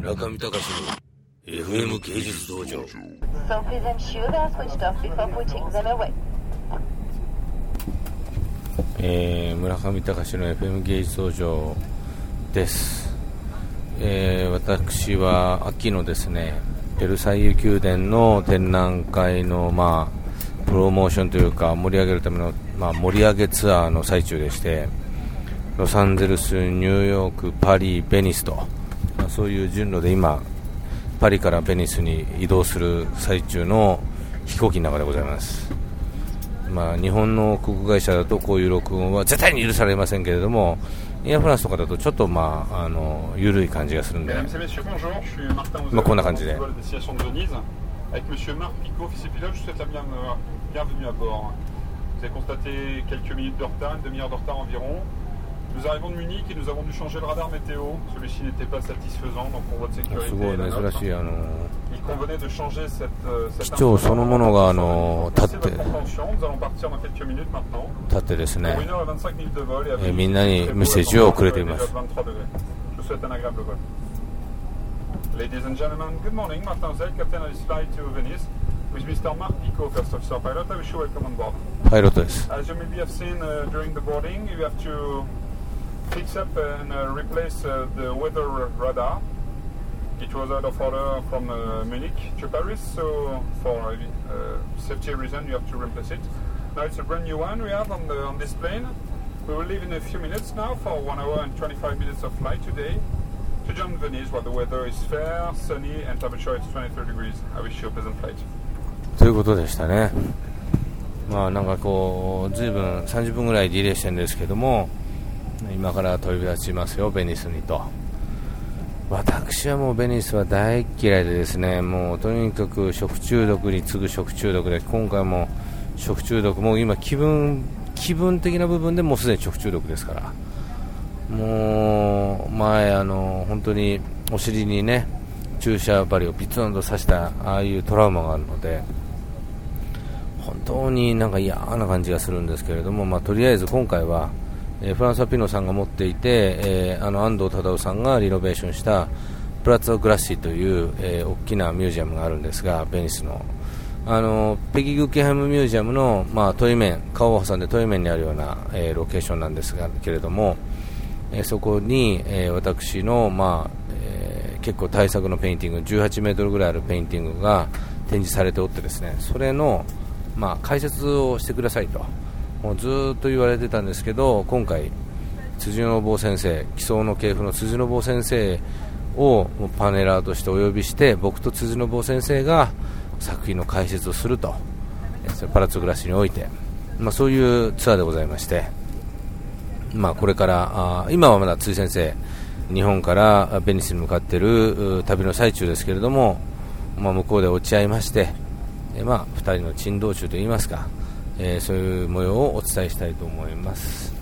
村上隆の FM 芸術道場 So please ensure they are switched off before putting them away. えー村上隆の FM 芸術道場です、えー私は秋のですねベルサイユ宮殿の展覧会の、まあ、プロモーションというか盛り上げるための、まあ、盛り上げツアーの最中でしてロサンゼルス、ニューヨーク、パリ、ベニスと、まあ、そういう順路で今、パリからベニスに移動する最中の飛行機中でございます、まあ、日本の航空会社だとこういう録音は絶対に許されませんけれども、エアフランスとかだとちょっと、まあ、あの緩い感じがするんで、まあ、こんな感じで。Vous avez constaté quelques minutes de retard. Nous arrivons de Munich et nous avons dû changer le radar météo. Celui-ci n'était pas satisfaisant, donc pour votre す sécurité, ごい et la 珍 nôtre, しい、あの、 il convenait de changer cette, euh, cette 機長そのものが、あ information. の、 Merci 立 de って votre、compréhension. Nous allons partir dans quelques minutes maintenant. 立ってです Pour ね、 1 heure et 25 minutes de vol et à えー Venise, みんなに il fait メッセー beau, ジを la くれてい température ま est す déjà de 23 degrés. Je vous souhaite un agréable vol. Ladies and gentlemen, good morning. Martin Zell, captain of this flight to Venice. With Mr. Mark Pico, first officer pilot, I wish you welcome on board. パイロットです。 As you maybe have seen uh, during the boarding, you have to fix up and uh, replace uh, the weather radar. It was out of order from uh, Munich to Paris, so for uh, safety reason you have to replace it. Now it's a brand new one we have on, the, on this plane. We will leave in a few minutes now for one hour and 25 minutes of flight today to join Venice where the weather is fair, sunny and temperature is 23 degrees. I wish you a pleasant flight. ということでしたね。まあなんかこう、ずいぶん30分ぐらいディレイしてるんですけども、 今から飛び立ちますよ、ベニスにと。私はもうベニスは大嫌いでですね、もうとにかく食中毒に次ぐ食中毒で、今回も食中毒、もう今気分、気分的な部分でもうすでに食中毒ですから。もう前あの本当にお尻にね注射針をピツンと刺したああいうトラウマがあるので本当になんか嫌な感じがするんですけれども、まあ、とりあえず今回は、えーフランス・アピノさんが持っていて、えーあの安藤忠雄さんがリノベーションしたプラッツァ・グラッシーという、えー大きなミュージアムがあるんですがベニスの。あのペギグッケハムミュージアムの、まあ、トイ面顔を挟んでトイ面にあるような、えーロケーションなんですがけれども、えーそこに、えー私の、まあえー結構大作のペインティング18メートルぐらいあるペインティングが展示されておってですねそれの、まあ、解説をしてくださいと。もうずっと言われてたんですけど今回辻惟雄先生奇想の系譜の辻惟雄先生をパネラーとしてお呼びして僕と辻惟雄先生が作品の解説をすると。パラッツォ・グラッシにおいて、まあ、そういうツアーでございまして。まあ、これからあ今はまだ辻先生日本からベニスに向かっている旅の最中ですけれども、まあ、向こうで落ち合いまして、まあ、2人の珍道中といいますか、えーそういう模様をお伝えしたいと思います。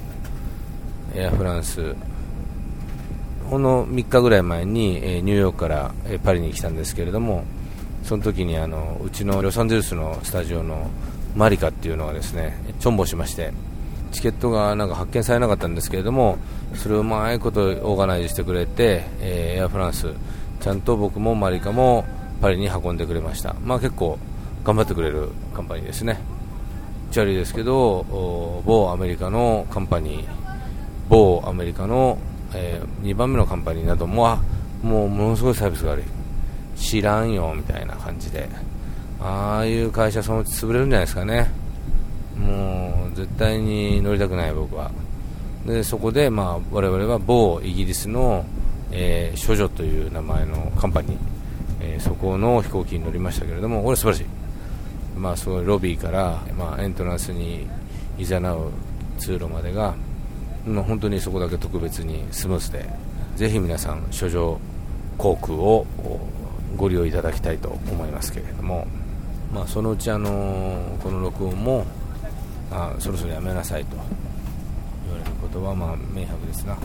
エアフランス。ほんの3日ぐらい前に、えニューヨークから、えパリに来たんですけれどもその時にあのうちのロサンゼルスのスタジオのマリカっていうのがですねちょんぼしましてチケットがなんか発見されなかったんですけれどもそれをうまいことオーガナイズしてくれて、えエアフランス。ちゃんと僕もマリカもパリに運んでくれました。まあ結構頑張ってくれるカンパニーですね。チャリですけど某アメリカのカンパニー某アメリカの、え2番目のカンパニーなどもあもうものすごいサービスが悪い。知らんよみたいな感じで。ああいう会社そのうち潰れるんじゃないですかね。もう絶対に乗りたくない僕は。でそこで、まあ、我々は某イギリスの、えー処女という名前のカンパニー、えーそこの飛行機に乗りましたけれどもこれ素晴らしい。まあ、すごいロビーから、まあ、エントランスにいざなう通路までが、まあ、本当にそこだけ特別にスムースでぜひ皆さん処女航空をご利用いただきたいと思いますけれども、まあ、そのうち、あのこの録音もあそろそろやめなさいと言われることは、まあ、明白ですな。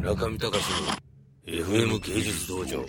中見隆の FM 芸術道場。